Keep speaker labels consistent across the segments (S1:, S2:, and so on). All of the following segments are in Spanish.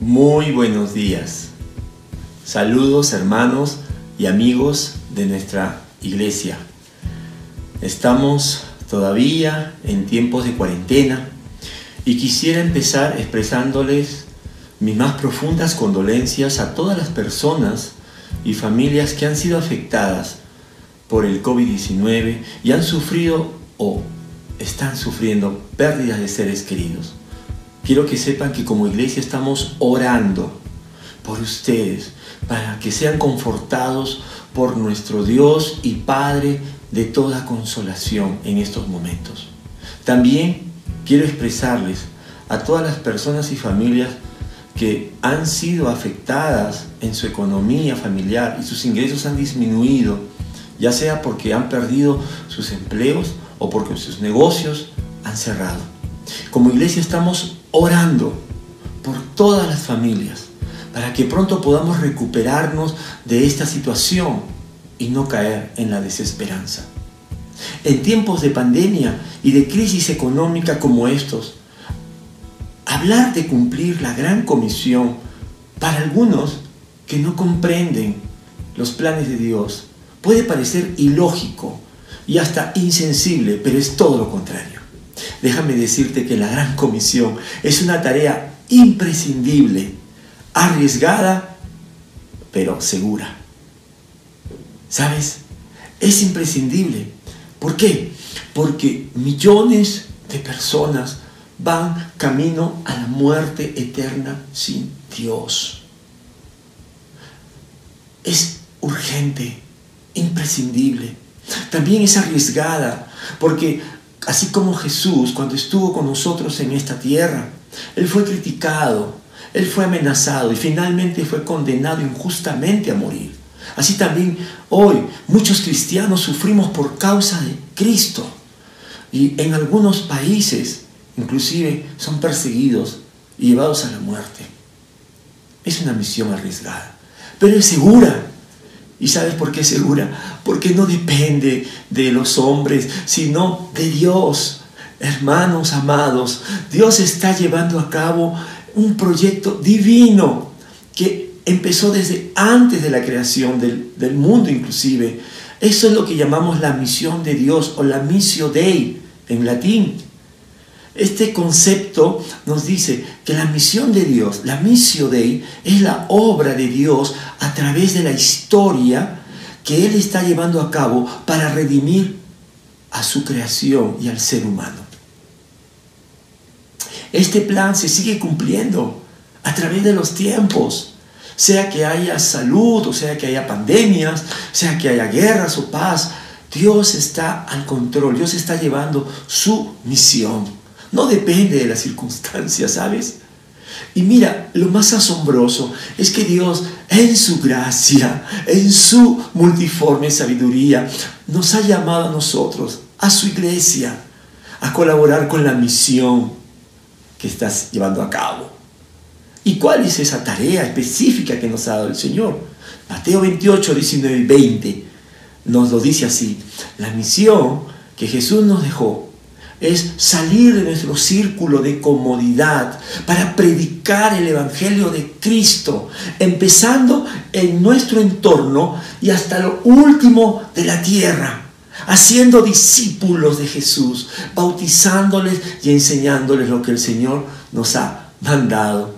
S1: Muy buenos días. Saludos hermanos y amigos de nuestra iglesia. Estamos todavía en tiempos de cuarentena y quisiera empezar expresándoles mis más profundas condolencias a todas las personas y familias que han sido afectadas por el COVID-19 y han sufrido o están sufriendo pérdidas de seres queridos. Quiero que sepan que como iglesia estamos orando por ustedes para que sean confortados por nuestro Dios y Padre de toda consolación en estos momentos. También quiero expresarles a todas las personas y familias que han sido afectadas en su economía familiar y sus ingresos han disminuido, ya sea porque han perdido sus empleos o porque sus negocios han cerrado. Como iglesia estamos orando por todas las familias para que pronto podamos recuperarnos de esta situación y no caer en la desesperanza. En tiempos de pandemia y de crisis económica como estos, hablar de cumplir la gran comisión para algunos que no comprenden los planes de Dios puede parecer ilógico y hasta insensible, pero es todo lo contrario. Déjame decirte que la gran comisión es una tarea imprescindible, arriesgada, pero segura. ¿Sabes? Es imprescindible. ¿Por qué? Porque millones de personas van camino a la muerte eterna sin Dios. Es urgente, imprescindible. También es arriesgada, porque así como Jesús cuando estuvo con nosotros en esta tierra, Él fue criticado, Él fue amenazado y finalmente fue condenado injustamente a morir. Así también hoy muchos cristianos sufrimos por causa de Cristo. Y en algunos países inclusive son perseguidos y llevados a la muerte. Es una misión arriesgada, pero es segura. ¿Y sabes por qué segura? Porque no depende de los hombres, sino de Dios. Hermanos amados, Dios está llevando a cabo un proyecto divino que empezó desde antes de la creación del, del mundo inclusive. Eso es lo que llamamos la misión de Dios o la missio Dei en latín. Este concepto nos dice que la misión de Dios, la missio Dei, es la obra de Dios a través de la historia que Él está llevando a cabo para redimir a su creación y al ser humano. Este plan se sigue cumpliendo a través de los tiempos, sea que haya salud o sea que haya pandemias, sea que haya guerras o paz. Dios está al control, Dios está llevando su misión. No depende de las circunstancias, ¿sabes? Y mira, lo más asombroso es que Dios, en su gracia, en su multiforme sabiduría, nos ha llamado a nosotros, a su iglesia, a colaborar con la misión que estás llevando a cabo. ¿Y cuál es esa tarea específica que nos ha dado el Señor? Mateo 28, 19 y 20 nos lo dice así. La misión que Jesús nos dejó es salir de nuestro círculo de comodidad para predicar el Evangelio de Cristo, empezando en nuestro entorno y hasta lo último de la tierra, haciendo discípulos de Jesús, bautizándoles y enseñándoles lo que el Señor nos ha mandado.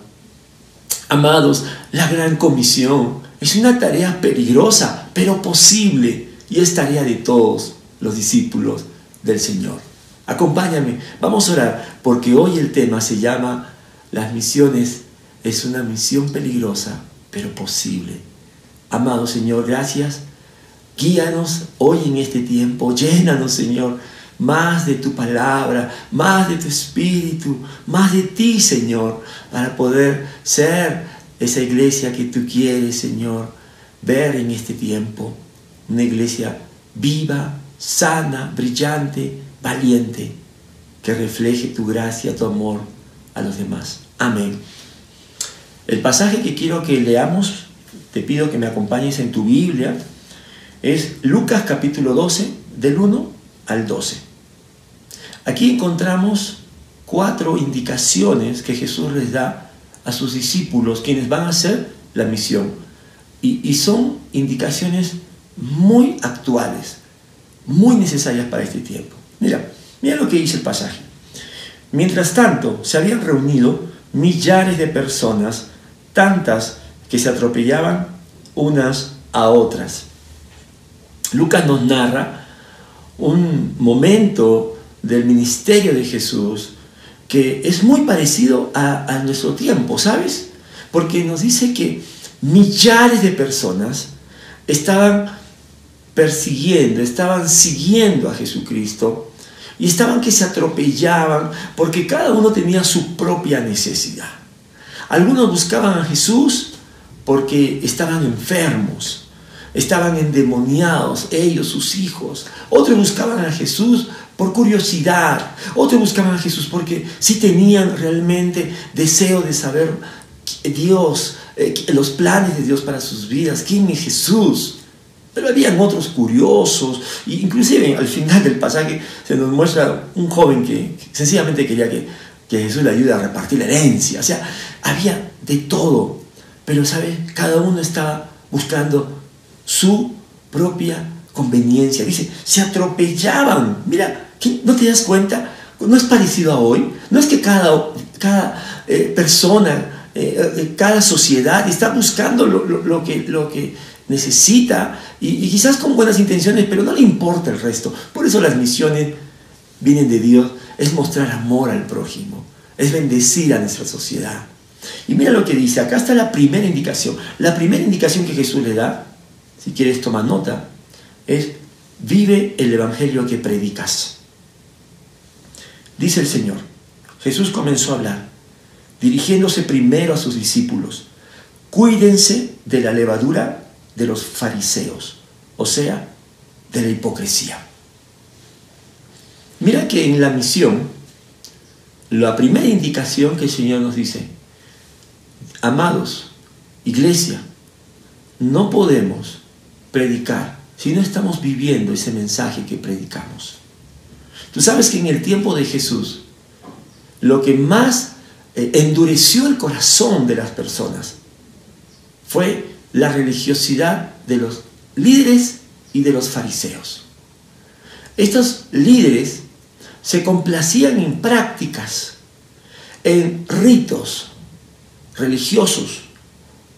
S1: Amados, la gran comisión es una tarea peligrosa, pero posible, y es tarea de todos los discípulos del Señor. Acompáñame, vamos a orar, porque hoy el tema se llama Las misiones es una misión peligrosa, pero posible. Amado Señor, gracias. Guíanos hoy en este tiempo, llénanos Señor, más de tu palabra, más de tu espíritu, más de ti Señor, para poder ser esa iglesia que tú quieres Señor, ver en este tiempo. Una iglesia viva, sana, brillante, valiente, que refleje tu gracia, tu amor a los demás. Amén. El pasaje que quiero que leamos, te pido que me acompañes en tu Biblia, es Lucas capítulo 12, del 1 al 12. Aquí encontramos cuatro indicaciones que Jesús les da a sus discípulos quienes van a hacer la misión. Y, y son indicaciones muy actuales, muy necesarias para este tiempo. Mira, mira lo que dice el pasaje. Mientras tanto, se habían reunido millares de personas, tantas que se atropellaban unas a otras. Lucas nos narra un momento del ministerio de Jesús que es muy parecido a, nuestro tiempo, ¿sabes? Porque nos dice que millares de personas estaban persiguiendo, estaban siguiendo a Jesucristo y estaban que se atropellaban porque cada uno tenía su propia necesidad. Algunos buscaban a Jesús porque estaban enfermos, estaban endemoniados, ellos, sus hijos. Otros buscaban a Jesús por curiosidad, otros buscaban a Jesús porque sí tenían realmente deseo de saber Dios, eh, los planes de Dios para sus vidas, quién es Jesús. Pero habían otros curiosos, e inclusive al final del pasaje se nos muestra un joven que, sencillamente quería que, Jesús le ayude a repartir la herencia. O sea, había de todo, pero ¿sabes? Cada uno estaba buscando su propia conveniencia. Dice, se atropellaban. Mira, ¿no te das cuenta? No es parecido a hoy. No es que cada, cada eh, persona, eh, eh, cada sociedad está buscando lo, que, lo que necesita y, quizás con buenas intenciones, pero no le importa el resto. Por eso las misiones vienen de Dios. Es mostrar amor al prójimo. Es bendecir a nuestra sociedad. Y mira lo que dice. Acá está la primera indicación. La primera indicación que Jesús le da si quieres tomar nota, es vive el Evangelio que predicas. Dice el Señor, Jesús comenzó a hablar, dirigiéndose primero a sus discípulos, cuídense de la levadura de los fariseos, o sea, de la hipocresía. Mira que en la misión, la primera indicación que el Señor nos dice, amados, iglesia, no podemos predicar si no estamos viviendo ese mensaje que predicamos? Tú sabes que en el tiempo de Jesús, lo que más eh, endureció el corazón de las personas fue la religiosidad de los líderes y de los fariseos. Estos líderes se complacían en prácticas, en ritos religiosos,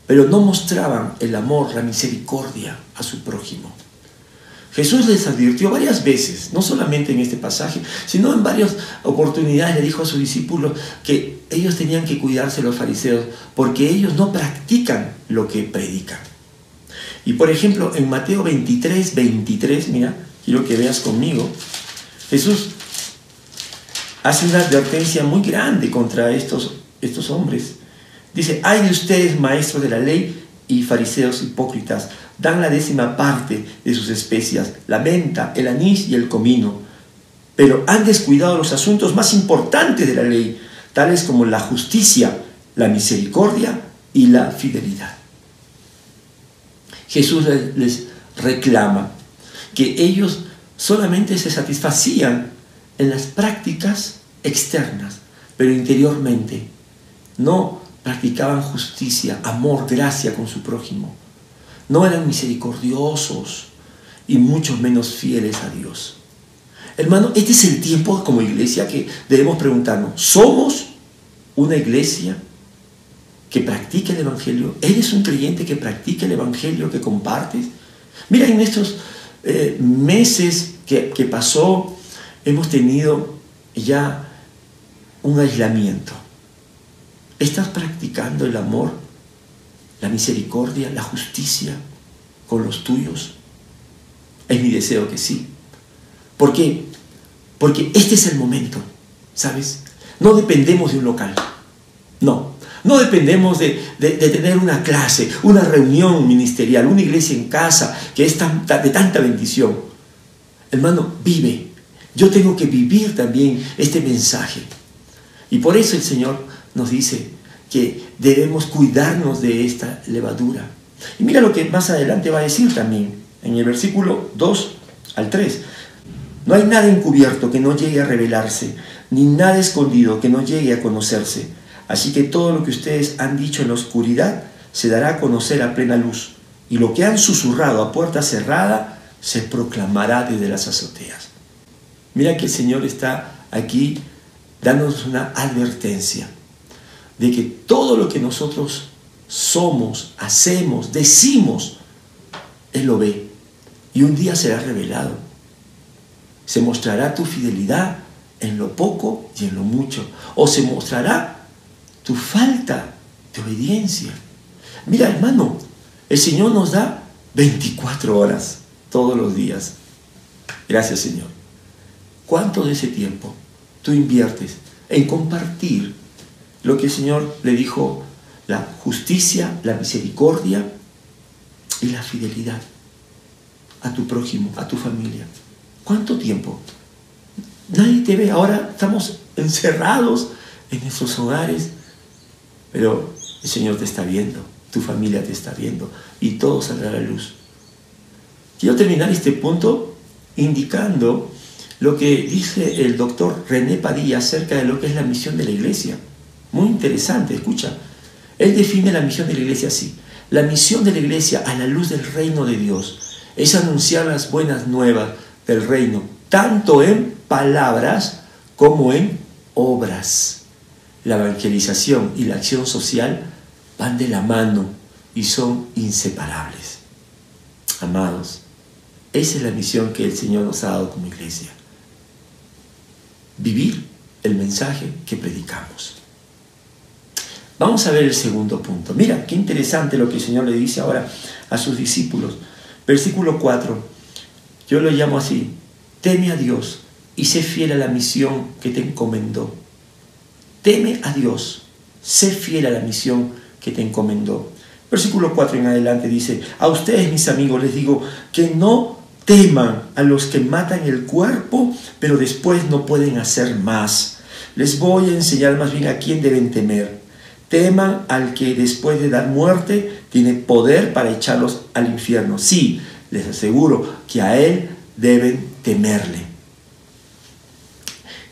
S1: pero no mostraban el amor, la misericordia a su prójimo. Jesús les advirtió varias veces, no solamente en este pasaje, sino en varias oportunidades le dijo a sus discípulos que ellos tenían que cuidarse los fariseos porque ellos no practican lo que predican. Y por ejemplo, en Mateo 23, 23, mira, quiero que veas conmigo, Jesús hace una advertencia muy grande contra estos, estos hombres. Dice, hay de ustedes maestros de la ley y fariseos hipócritas, dan la décima parte de sus especias, la menta, el anís y el comino, pero han descuidado los asuntos más importantes de la ley, tales como la justicia, la misericordia y la fidelidad. Jesús les reclama que ellos solamente se satisfacían en las prácticas externas, pero interiormente no practicaban justicia, amor, gracia con su prójimo. No eran misericordiosos y mucho menos fieles a Dios. Hermano, este es el tiempo como iglesia que debemos preguntarnos, ¿somos una iglesia que practica el Evangelio? ¿Eres un creyente que practica el Evangelio, que compartes? Mira, en estos eh, meses que, que pasó, hemos tenido ya un aislamiento. ¿Estás practicando el amor, la misericordia, la justicia con los tuyos? Es mi deseo que sí. ¿Por qué? Porque este es el momento, ¿sabes? No dependemos de un local. No. No dependemos de, tener una clase, una reunión ministerial, una iglesia en casa que es de tanta bendición. Hermano, vive. Yo tengo que vivir también este mensaje. Y por eso el Señor nos dice que debemos cuidarnos de esta levadura. Y mira lo que más adelante va a decir también, en el versículo 2 al 3. No hay nada encubierto que no llegue a revelarse, ni nada escondido que no llegue a conocerse. Así que todo lo que ustedes han dicho en la oscuridad se dará a conocer a plena luz, y lo que han susurrado a puerta cerrada se proclamará desde las azoteas. Mira que el Señor está aquí dándonos una advertencia de que todo lo que nosotros somos, hacemos, decimos, Él lo ve y un día será revelado. Se mostrará tu fidelidad en lo poco y en lo mucho. O se mostrará tu falta de obediencia. Mira, hermano, el Señor nos da 24 horas todos los días. Gracias, Señor. ¿Cuánto de ese tiempo tú inviertes en compartir lo que el Señor le dijo, la justicia, la misericordia y la fidelidad a tu prójimo, a tu familia? ¿Cuánto tiempo? Nadie te ve. Ahora estamos encerrados en nuestros hogares, pero el Señor te está viendo, tu familia te está viendo y todo saldrá a la luz. Quiero terminar este punto indicando lo que dice el doctor René Padilla acerca de lo que es la misión de la iglesia. Muy interesante, escucha. Él define la misión de la iglesia así. La misión de la iglesia a la luz del reino de Dios es anunciar las buenas nuevas del reino, tanto en palabras como en obras. La evangelización y la acción social van de la mano y son inseparables. Amados, esa es la misión que el Señor nos ha dado como iglesia. Vivir el mensaje que predicamos. Vamos a ver el segundo punto. Mira, qué interesante lo que el Señor le dice ahora a sus discípulos. Versículo 4. Yo lo llamo así. Teme a Dios y sé fiel a la misión que te encomendó. Teme a Dios. Sé fiel a la misión que te encomendó. Versículo 4 en adelante dice, a ustedes mis amigos les digo que no teman a los que matan el cuerpo, pero después no pueden hacer más. Les voy a enseñar más bien a quién deben temer. Teman al que después de dar muerte tiene poder para echarlos al infierno. Sí, les aseguro que a Él deben temerle.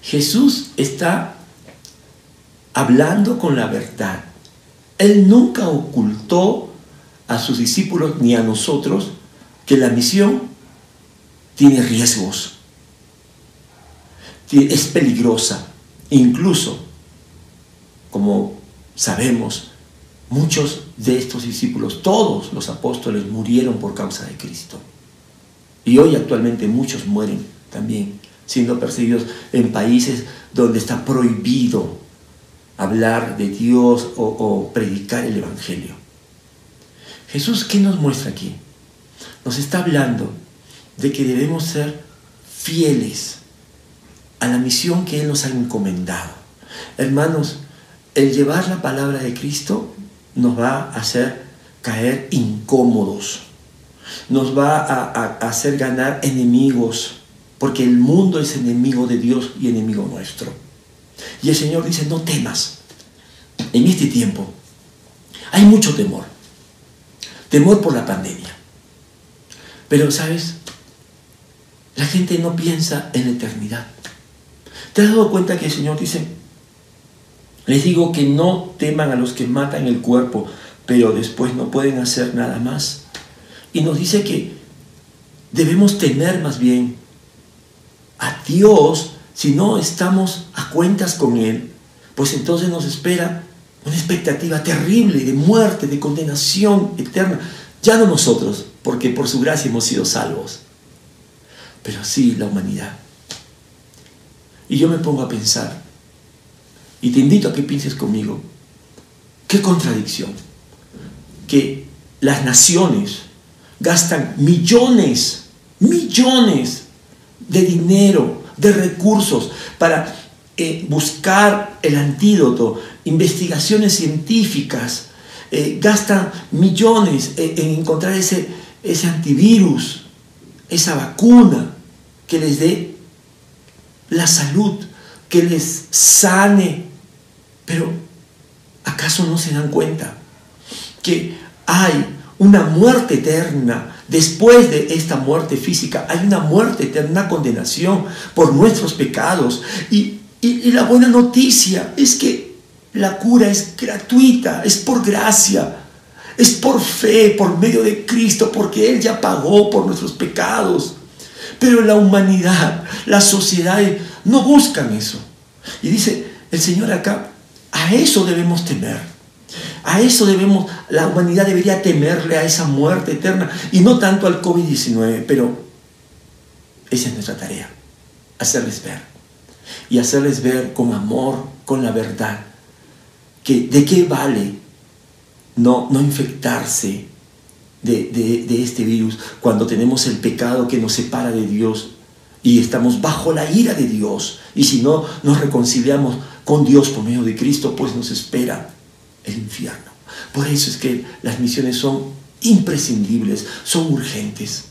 S1: Jesús está hablando con la verdad. Él nunca ocultó a sus discípulos ni a nosotros que la misión tiene riesgos, es peligrosa. Incluso, como sabemos, muchos de estos discípulos, todos los apóstoles murieron por causa de Cristo. Y hoy actualmente muchos mueren también siendo perseguidos en países donde está prohibido hablar de Dios o, o predicar el Evangelio. Jesús, ¿qué nos muestra aquí? Nos está hablando de que debemos ser fieles a la misión que Él nos ha encomendado. Hermanos, el llevar la palabra de Cristo nos va a hacer caer incómodos, nos va a, hacer ganar enemigos, porque el mundo es enemigo de Dios y enemigo nuestro. Y el Señor dice, no temas. En este tiempo hay mucho temor. Temor por la pandemia. Pero, ¿sabes? La gente no piensa en la eternidad. ¿Te has dado cuenta que el Señor dice, les digo que no teman a los que matan el cuerpo, pero después no pueden hacer nada más? Y nos dice que debemos temer más bien a Dios si no estamos a cuentas con Él, pues entonces nos espera una expectativa terrible de muerte, de condenación eterna. Ya no nosotros, porque por su gracia hemos sido salvos, pero sí la humanidad. Y yo me pongo a pensar, y te invito a que pienses conmigo, qué contradicción, que las naciones gastan millones, millones de dinero, de recursos para eh, buscar el antídoto, investigaciones científicas, eh, gastan millones en encontrar ese, ese antivirus, esa vacuna que les dé la salud, que les sane. Pero ¿acaso no se dan cuenta que hay una muerte eterna? Después de esta muerte física hay una muerte eterna, condenación por nuestros pecados. Y, y la buena noticia es que la cura es gratuita, es por gracia, es por fe, por medio de Cristo, porque Él ya pagó por nuestros pecados. Pero la humanidad, la sociedad no buscan eso. Y dice el Señor acá, a eso debemos temer. A eso debemos, la humanidad debería temerle a esa muerte eterna y no tanto al COVID-19, pero esa es nuestra tarea, hacerles ver. Y hacerles ver con amor, con la verdad, que de qué vale no, no infectarse de, de este virus cuando tenemos el pecado que nos separa de Dios y estamos bajo la ira de Dios. Y si no nos reconciliamos con Dios por medio de Cristo, pues nos espera el infierno. Por eso es que las misiones son imprescindibles, son urgentes.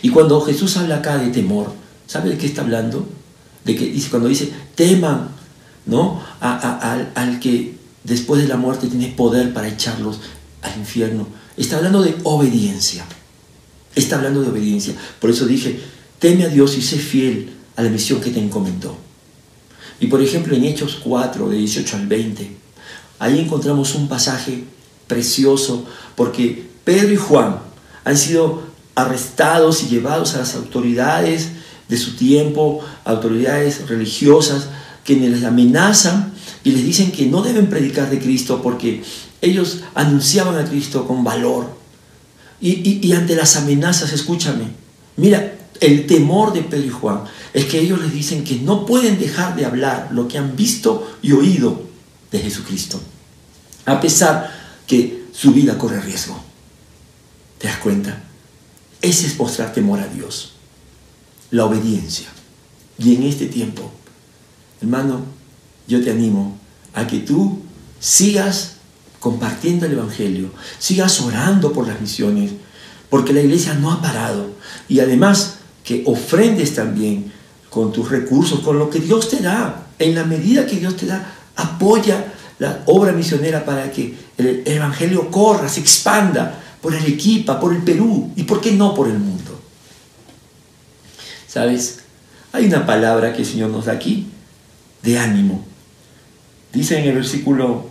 S1: Y cuando Jesús habla acá de temor, ¿sabe de qué está hablando? De que dice, cuando dice, teman, ¿no? al que después de la muerte tiene poder para echarlos al infierno. Está hablando de obediencia. Está hablando de obediencia. Por eso dije, teme a Dios y sé fiel a la misión que te encomendó. Y por ejemplo en Hechos 4, de 18 al 20, ahí encontramos un pasaje precioso porque Pedro y Juan han sido arrestados y llevados a las autoridades de su tiempo, autoridades religiosas, que les amenazan y les dicen que no deben predicar de Cristo porque ellos anunciaban a Cristo con valor. Y, y ante las amenazas, escúchame, mira, el temor de Pedro y Juan es que ellos les dicen que no pueden dejar de hablar lo que han visto y oído de Jesucristo, a pesar que su vida corre riesgo. ¿Te das cuenta? Ese es mostrar temor a Dios, la obediencia. Y en este tiempo, hermano, yo te animo a que tú sigas compartiendo el Evangelio, sigas orando por las misiones, porque la iglesia no ha parado. Y además, que ofrendes también con tus recursos, con lo que Dios te da. En la medida que Dios te da, apoya la obra misionera para que el Evangelio corra, se expanda por Arequipa, por el Perú y, ¿por qué no, por el mundo? ¿Sabes? Hay una palabra que el Señor nos da aquí de ánimo. Dice en el versículo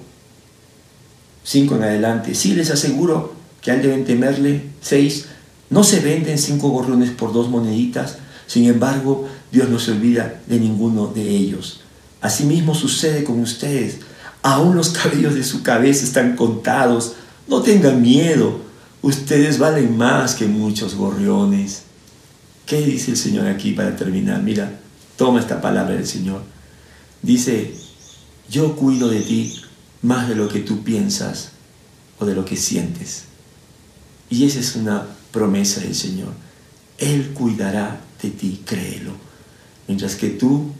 S1: 5 en adelante, sí les aseguro que al deben temerle, 6, no se venden cinco gorrones por dos moneditas, sin embargo, Dios no se olvida de ninguno de ellos. Asimismo sucede con ustedes. Aún los cabellos de su cabeza están contados. No tengan miedo. Ustedes valen más que muchos gorriones. ¿Qué dice el Señor aquí para terminar? Mira, toma esta palabra del Señor. Dice, yo cuido de ti más de lo que tú piensas o de lo que sientes. Y esa es una promesa del Señor. Él cuidará de ti, créelo. Mientras que tú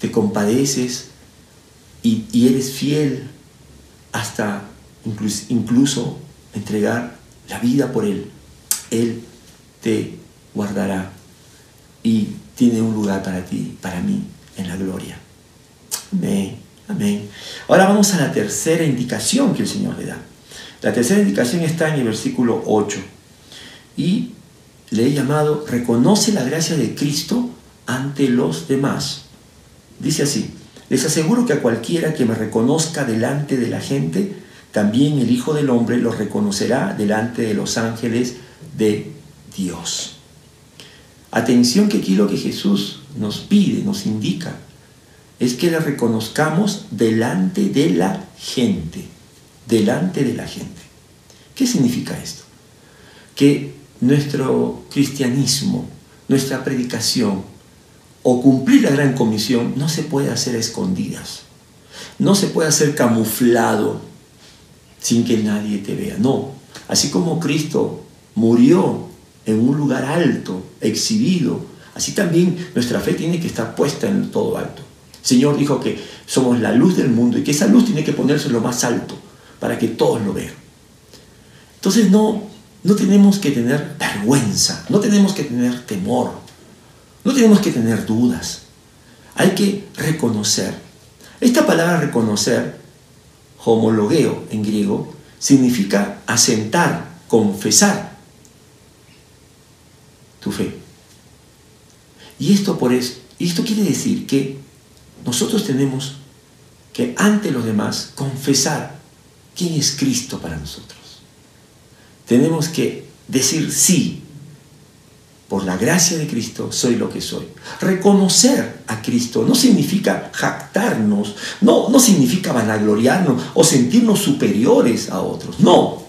S1: te compadeces y, eres fiel hasta incluso, incluso entregar la vida por Él, Él te guardará y tiene un lugar para ti, para mí, en la gloria. Amén, amén. Ahora vamos a la tercera indicación que el Señor le da. La tercera indicación está en el versículo 8 y le he llamado Reconoce la gracia de Cristo ante los demás. Dice así, les aseguro que a cualquiera que me reconozca delante de la gente, también el Hijo del Hombre lo reconocerá delante de los ángeles de Dios. Atención que aquí lo que Jesús nos pide, nos indica, es que le reconozcamos delante de la gente, delante de la gente. ¿Qué significa esto? Que nuestro cristianismo, nuestra predicación o cumplir la gran comisión no se puede hacer a escondidas. No se puede hacer camuflado sin que nadie te vea. No. Así como Cristo murió en un lugar alto, exhibido, así también nuestra fe tiene que estar puesta en todo alto. Señor dijo que somos la luz del mundo y que esa luz tiene que ponerse lo más alto para que todos lo vean. Entonces no, no tenemos que tener vergüenza, no tenemos que tener temor, no tenemos que tener dudas. Hay que reconocer. Esta palabra reconocer, homologueo en griego, significa asentar, confesar tu fe. Y esto por eso, esto quiere decir que nosotros tenemos que ante los demás confesar quién es Cristo para nosotros. Tenemos que decir sí, por la gracia de Cristo soy lo que soy. Reconocer a Cristo no significa jactarnos, no, no significa vanagloriarnos o sentirnos superiores a otros. No,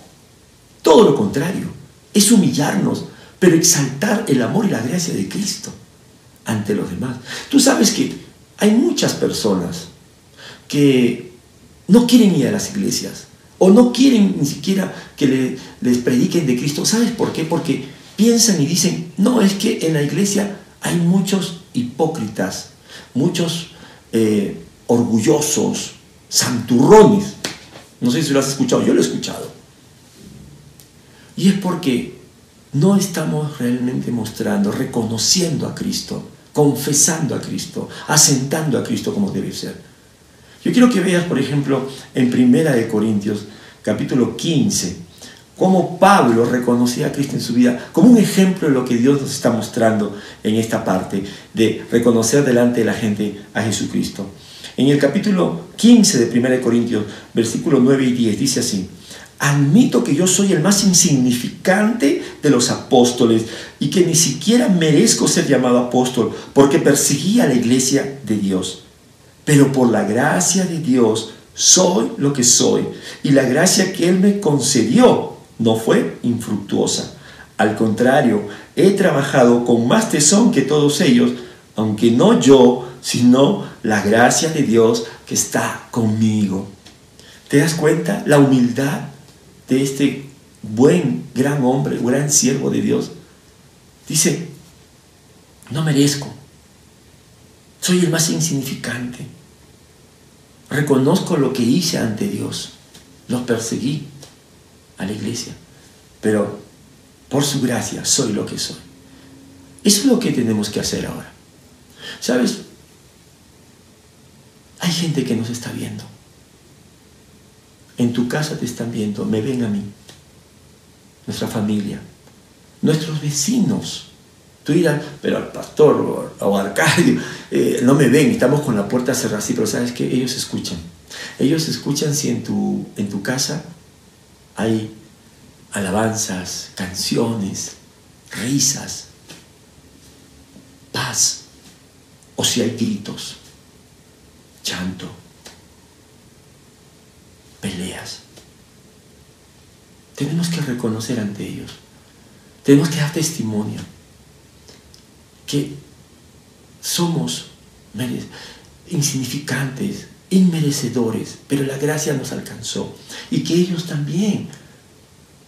S1: todo lo contrario, es humillarnos, pero exaltar el amor y la gracia de Cristo ante los demás. Tú sabes que hay muchas personas que no quieren ir a las iglesias o no quieren ni siquiera que les prediquen de Cristo. ¿Sabes por qué? Porque piensan y dicen, no, es que en la iglesia hay muchos hipócritas, muchos eh, orgullosos, santurrones. No sé si lo has escuchado, yo lo he escuchado. Y es porque no estamos realmente mostrando, reconociendo a Cristo, confesando a Cristo, asentando a Cristo como debe ser. Yo quiero que veas, por ejemplo, en Primera de Corintios, capítulo 15, cómo Pablo reconocía a Cristo en su vida como un ejemplo de lo que Dios nos está mostrando en esta parte de reconocer delante de la gente a Jesucristo. En el capítulo 15 de 1 Corintios, versículos 9 y 10, dice así, admito que yo soy el más insignificante de los apóstoles y que ni siquiera merezco ser llamado apóstol porque perseguí a la iglesia de Dios. Pero por la gracia de Dios soy lo que soy y la gracia que Él me concedió no fue infructuosa. Al contrario, he trabajado con más tesón que todos ellos, aunque no yo, sino la gracia de Dios que está conmigo. ¿Te das cuenta la humildad de este buen, gran hombre, gran siervo de Dios? Dice, no merezco, soy el más insignificante. Reconozco lo que hice ante Dios, los perseguí, a la iglesia, pero por su gracia soy lo que soy. Eso es lo que tenemos que hacer ahora. ¿Sabes? Hay gente que nos está viendo. En tu casa te están viendo, me ven a mí, nuestra familia, nuestros vecinos. Tú dirás, pero al pastor o, al Arcadio eh, no me ven, estamos con la puerta cerrada, sí, pero sabes que ellos escuchan. Ellos escuchan si en tu, en tu casa hay alabanzas, canciones, risas, paz, o si hay gritos, llanto, peleas. Tenemos que reconocer ante ellos, tenemos que dar testimonio que somos insignificantes, inmerecedores, pero la gracia nos alcanzó y que ellos también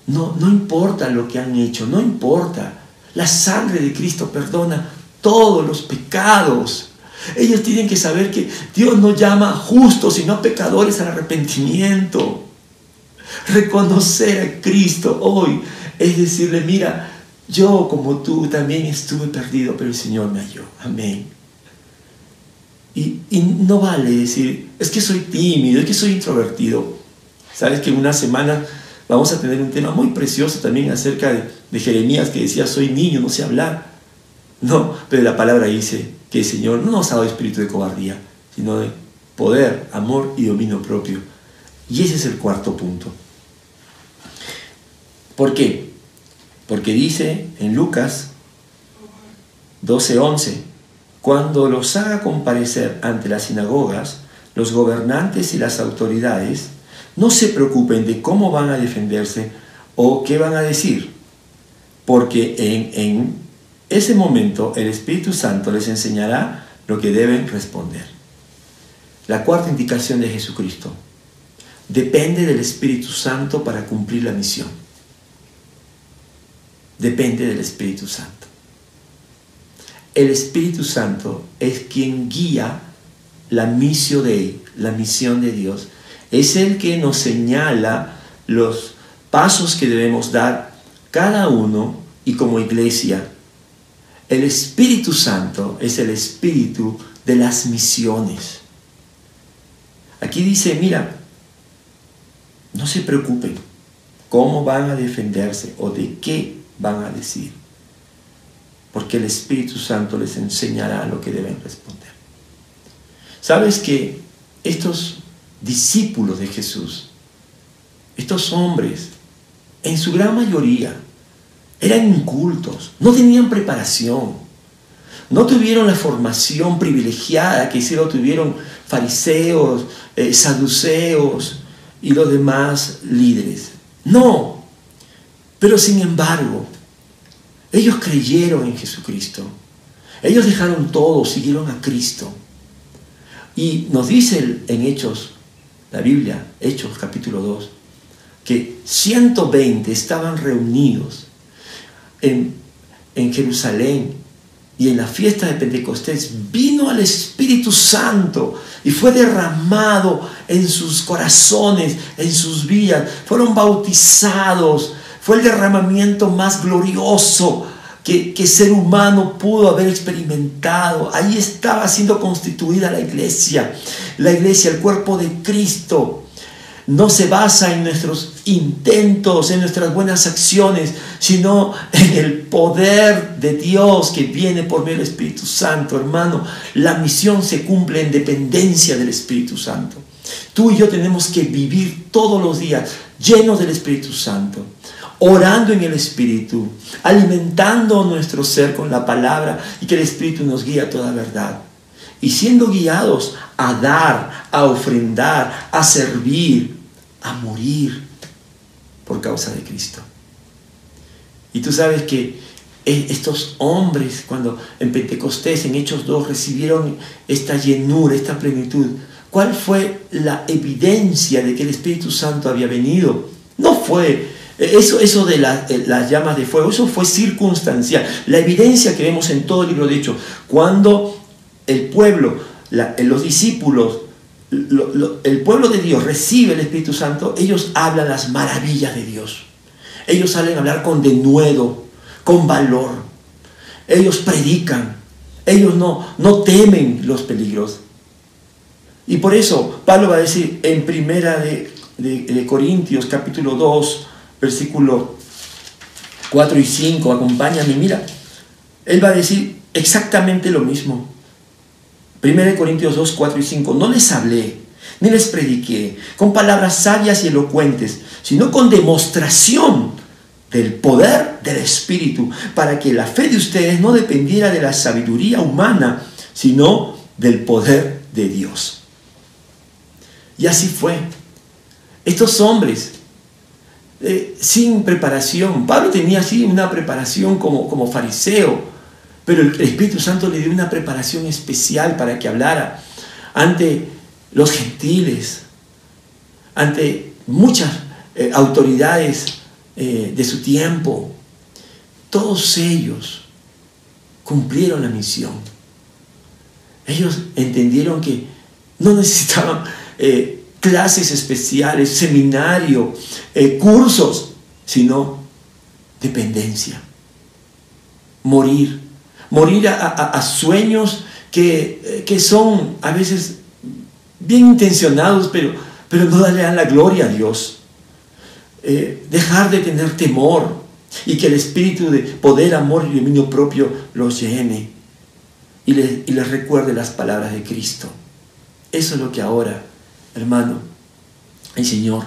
S1: no, no importa lo que han hecho, no importa. La sangre de Cristo perdona todos los pecados. Ellos tienen que saber que Dios no llama a justos, sino a pecadores al arrepentimiento. Reconocer a Cristo hoy es decirle, mira, yo como tú también estuve perdido, pero el Señor me halló. Amén. Y, y, no vale decir, es que soy tímido, es que soy introvertido. Sabes que en una semana Vamos a tener un tema muy precioso también acerca de, Jeremías que decía, soy niño, no sé hablar. No, pero la palabra dice que el Señor no nos ha dado espíritu de cobardía, sino de poder, amor y dominio propio. Y ese es el cuarto punto. ¿Por qué? Porque dice en Lucas 12:11, cuando los haga comparecer ante las sinagogas, los gobernantes y las autoridades, no se preocupen de cómo van a defenderse o qué van a decir, porque en, en ese momento el Espíritu Santo les enseñará lo que deben responder. La cuarta indicación de Jesucristo. Depende del Espíritu Santo para cumplir la misión. Depende del Espíritu Santo. El Espíritu Santo es quien guía la misión de la misión de Dios es el que nos señala los pasos que debemos dar cada uno y como iglesia. El Espíritu Santo es el espíritu de las misiones. Aquí dice, mira, no se preocupen cómo van a defenderse o de qué van a decir, porque el Espíritu Santo les enseñará lo que deben responder. ¿Sabes que estos discípulos de Jesús. Estos hombres, en su gran mayoría, eran incultos, no tenían preparación, no tuvieron la formación privilegiada que hicieron, tuvieron fariseos, eh, saduceos y los demás líderes. No, pero sin embargo, ellos creyeron en Jesucristo. Ellos dejaron todo, siguieron a Cristo. Y nos dice en Hechos, la Biblia, Hechos capítulo 2, que 120 estaban reunidos en, Jerusalén y en la fiesta de Pentecostés vino al Espíritu Santo y fue derramado en sus corazones, en sus vidas. Fueron bautizados. Fue el derramamiento más glorioso que, ser humano pudo haber experimentado. Ahí estaba siendo constituida la iglesia. La iglesia, el cuerpo de Cristo no se basa en nuestros intentos, en nuestras buenas acciones, sino en el poder de Dios que viene por medio del Espíritu Santo, hermano. La misión se cumple en dependencia del Espíritu Santo. Tú y yo tenemos que vivir todos los días llenos del Espíritu Santo, orando en el Espíritu, alimentando nuestro ser con la palabra y que el Espíritu nos guíe a toda verdad. Y siendo guiados a dar, a ofrendar, a servir, a morir por causa de Cristo. Y tú sabes que e, estos hombres, cuando en Pentecostés, en Hechos 2, recibieron esta llenura, esta plenitud, ¿cuál fue la evidencia de que el Espíritu Santo había venido? No fue eso, eso de eh, las llamas de fuego, eso fue circunstancial. La evidencia que vemos en todo el libro de Hechos, cuando el pueblo, los discípulos, el pueblo de Dios recibe el Espíritu Santo, ellos hablan las maravillas de Dios. Ellos salen a hablar con denuedo, con valor. Ellos predican. Ellos no, no temen los peligros. Y por eso Pablo va a decir en primera de, de Corintios capítulo 2, versículo 4 y 5, acompáñame, mira, él va a decir exactamente lo mismo. 1 Corintios 2, 4 y 5. No les hablé, ni les prediqué con palabras sabias y elocuentes, sino con demostración del poder del Espíritu, para que la fe de ustedes no dependiera de la sabiduría humana, sino del poder de Dios. Y así fue. Estos hombres, eh, sin preparación, Pablo tenía así una preparación como, como fariseo, pero el Espíritu Santo le dio una preparación especial para que hablara ante los gentiles, ante muchas eh, autoridades eh, de su tiempo. Todos ellos cumplieron la misión. Ellos entendieron que no necesitaban clases especiales, seminario, cursos, sino dependencia, morir morir a, sueños que, que, son a veces bien intencionados, pero, pero no le dan la gloria a Dios. Eh, dejar de tener temor y que el espíritu de poder, amor y dominio propio los llene y les, y les recuerde las palabras de Cristo. Eso es lo que ahora, hermano, el Señor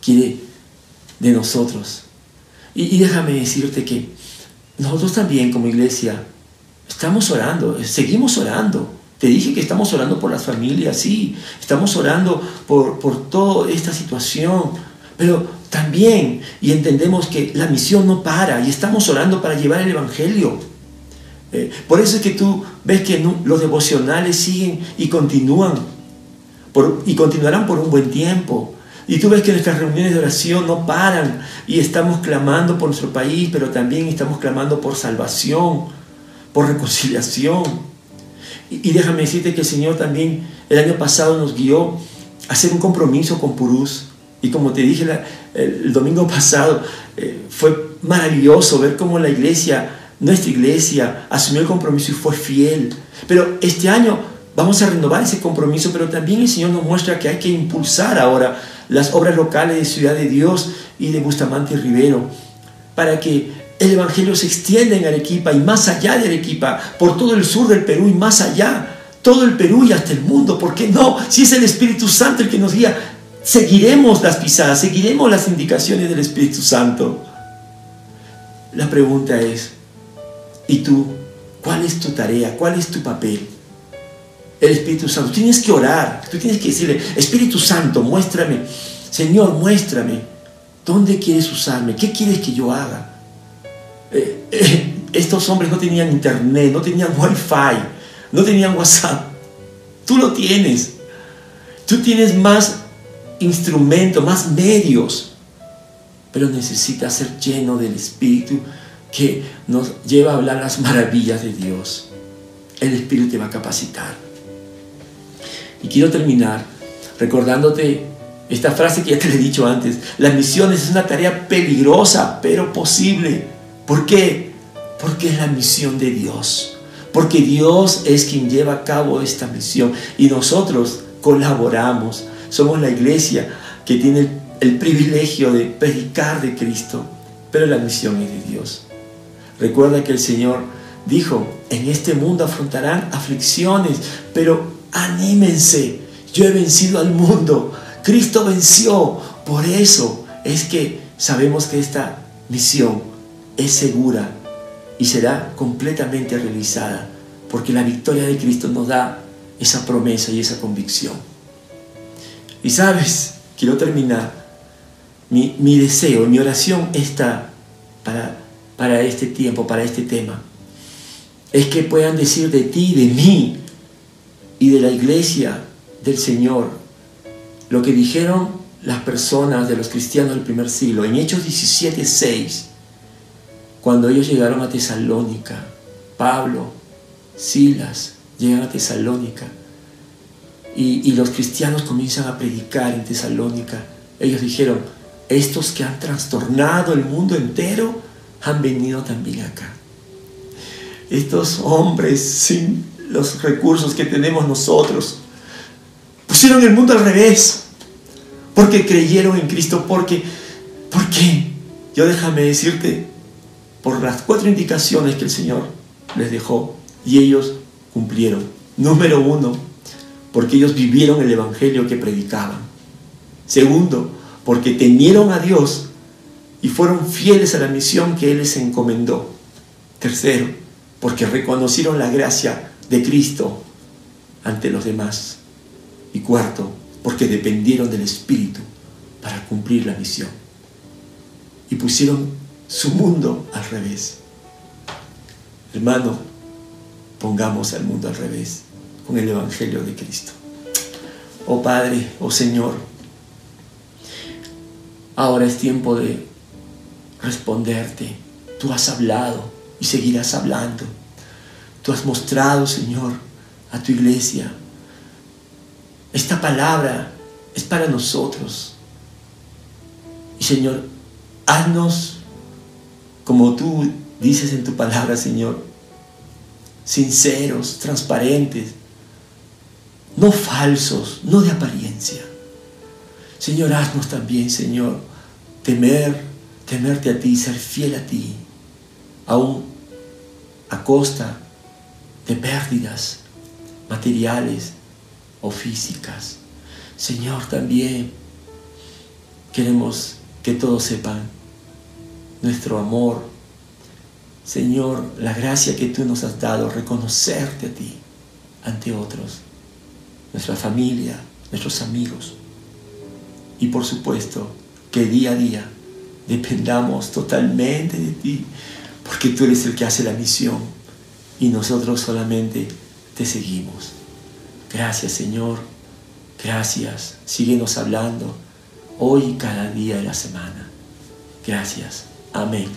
S1: quiere de nosotros. Y, déjame decirte que nosotros también como iglesia Estamos orando, seguimos orando. Te dije que estamos orando por las familias, sí, estamos orando por, por toda esta situación, pero también, y entendemos que la misión no para, y estamos orando para llevar el Evangelio. Eh, por eso es que tú ves que los devocionales siguen y continúan, y continuarán por un buen tiempo. Y tú ves que nuestras reuniones de oración no paran y estamos clamando por nuestro país, pero también estamos clamando por salvación por reconciliación. Y, déjame decirte que el Señor también el año pasado nos guió a hacer un compromiso con Purús. Y como te dije el, domingo pasado, eh, fue maravilloso ver cómo la iglesia, nuestra iglesia, asumió el compromiso y fue fiel. Pero este año vamos a renovar ese compromiso, pero también el Señor nos muestra que hay que impulsar ahora las obras locales de Ciudad de Dios y de Bustamante y Rivero, para que el Evangelio se extiende en Arequipa y más allá de Arequipa, por todo el sur del Perú y más allá, todo el Perú y hasta el mundo. ¿Por qué no? Si es el Espíritu Santo el que nos guía, seguiremos las pisadas, seguiremos las indicaciones del Espíritu Santo. La pregunta es, ¿y tú? ¿Cuál es tu tarea? ¿Cuál es tu papel? El Espíritu Santo. Tú tienes que orar, tú tienes que decirle, Espíritu Santo, muéstrame, Señor, muéstrame, ¿dónde quieres usarme? ¿Qué quieres que yo haga? Eh, eh, estos hombres no tenían internet, no tenían wifi, no tenían WhatsApp. Tú lo tienes. Tú tienes más instrumentos, más medios. Pero necesitas ser lleno del Espíritu que nos lleva a hablar las maravillas de Dios. El Espíritu te va a capacitar. Y quiero terminar recordándote esta frase que ya te he dicho antes. La misión es una tarea peligrosa, pero posible. ¿Por qué? Porque es la misión de Dios. Porque Dios es quien lleva a cabo esta misión. Y nosotros colaboramos. Somos la iglesia que tiene el, privilegio de predicar de Cristo. Pero la misión es de Dios. Recuerda que el Señor dijo, en este mundo afrontarán aflicciones, pero anímense. Yo he vencido al mundo. Cristo venció. Por eso es que sabemos que esta misión es segura y será completamente realizada, porque la victoria de Cristo nos da esa promesa y esa convicción. Y sabes, quiero terminar, mi, mi deseo, mi oración está para, para este tiempo, para este tema, es que puedan decir de ti, de mí y de la iglesia del Señor lo que dijeron las personas de los cristianos del primer siglo en Hechos 17, 6 cuando ellos llegaron a Tesalónica, Pablo, Silas, llegan a Tesalónica y, los cristianos comienzan a predicar en Tesalónica. Ellos dijeron, estos que han trastornado el mundo entero han venido también acá. Estos hombres sin los recursos que tenemos nosotros pusieron el mundo al revés porque creyeron en Cristo, porque, porque, yo déjame decirte, por las cuatro indicaciones que el Señor les dejó y ellos cumplieron. Número uno, porque ellos vivieron el Evangelio que predicaban. Segundo, porque temieron a Dios y fueron fieles a la misión que Él les encomendó. Tercero, porque reconocieron la gracia de Cristo ante los demás. Y cuarto, porque dependieron del Espíritu para cumplir la misión. Y pusieron su mundo al revés. Hermano, pongamos al mundo al revés con el Evangelio de Cristo. Oh Padre, oh Señor, ahora es tiempo de responderte. Tú has hablado y seguirás hablando. Tú has mostrado, Señor, a tu iglesia. Esta palabra es para nosotros. Y Señor, haznos como tú dices en tu palabra, Señor, sinceros, transparentes, no falsos, no de apariencia. Señor, haznos también, Señor, temer, temerte a ti, ser fiel a ti, aún a costa de pérdidas materiales o físicas. Señor, también queremos que todos sepan nuestro amor. Señor, la gracia que tú nos has dado, reconocerte a ti ante otros, nuestra familia, nuestros amigos. Y por supuesto, que día a día dependamos totalmente de ti, porque tú eres el que hace la misión y nosotros solamente te seguimos. Gracias Señor, gracias. Síguenos hablando hoy y cada día de la semana. Gracias. Amén.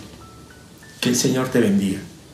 S1: Que el Señor te bendiga.